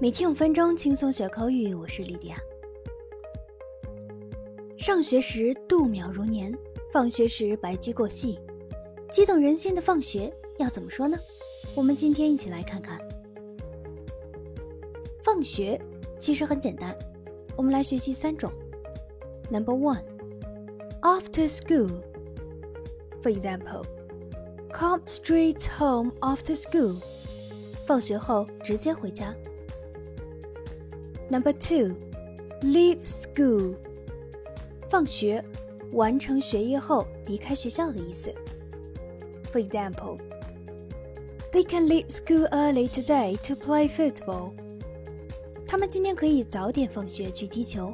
每天五分钟轻松学口语，我是莉迪亚。上学时度秒如年，放学时白驹过隙，激动人心的放学要怎么说呢？我们今天一起来看看。放学其实很简单，我们来学习三种。Number one, after school. For example, come straight home after school. 放学后直接回家。Number two, leave school. 放学，完成学业后离开学校的意思。For example, they can leave school early today to play football. 他们今天可以早点放学去踢球。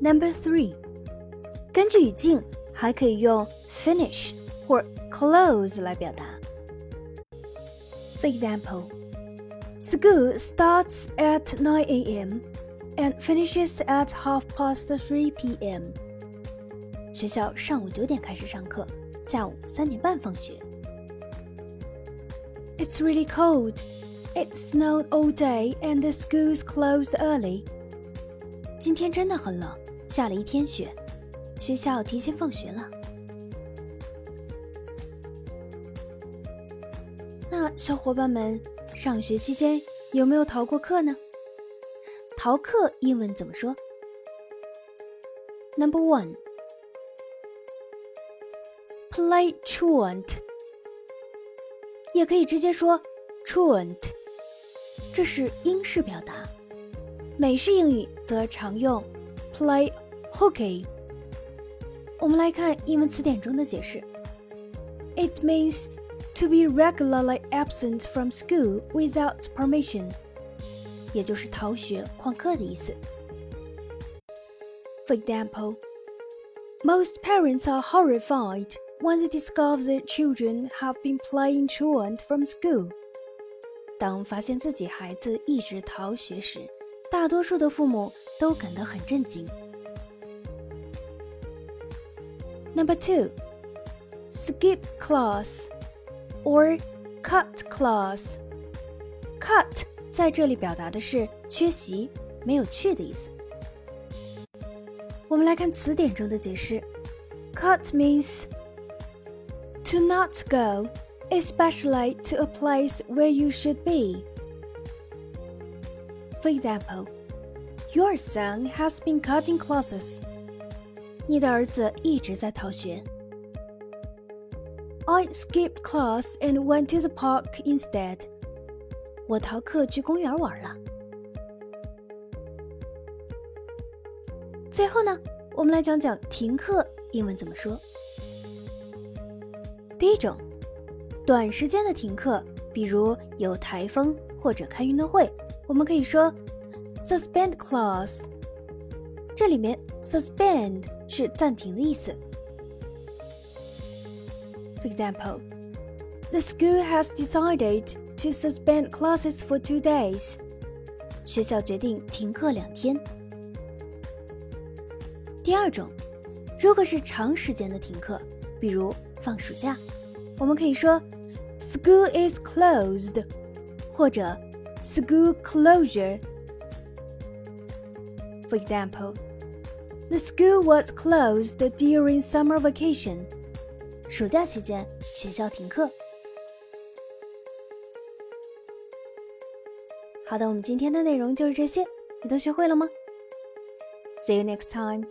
Number three，根据语境还可以用 finish 或 close 来表达。For example, school starts at 9 a.m. and finishes at half past 3 p.m. 学校上午九点开始上课，下午三点半放学。It's really cold. It snowed all day and the schools closed early. 今天真的很冷，下了一天雪，学校提前放学了。那小伙伴们， 上学期间有没有逃过课呢？逃课英文怎么说？Number one, play truant，也可以直接说 truant，这是英式表达。美式英语则常用 play hooky。我们来看英文词典中的解释：It means to be regularly absent from school without permission，也就是逃学、旷课的意思。For example, most parents are horrified when they discover their children have been playing truant from school. 当发现自己孩子一直逃学时，大多数的父母都感到很震惊。Number two, skip class or cut class。cut 在这里表达的是缺席、没有去的意思。我们来看词典中的解释：cut means to not go, especially to a place where you should be. For example, your son has been cutting classes. 你的儿子一直在逃学。I skipped class and went to the park instead. 我逃课去公园玩了。最后呢，我们来讲讲停课英文怎么说。第一种，短时间的停课，比如有台风或者开运动会，我们可以说 suspend class。这里面 suspend 是暂停的意思。For example, the school has decided to suspend classes for two days. 学校决定停课两天。第二种，如果是长时间的停课，比如放暑假，我们可以说 school is closed，或者 school closure。For example, the school was closed during summer vacation. 暑假期间，学校停课。好的，我们今天的内容就是这些，你都学会了吗？See you next time.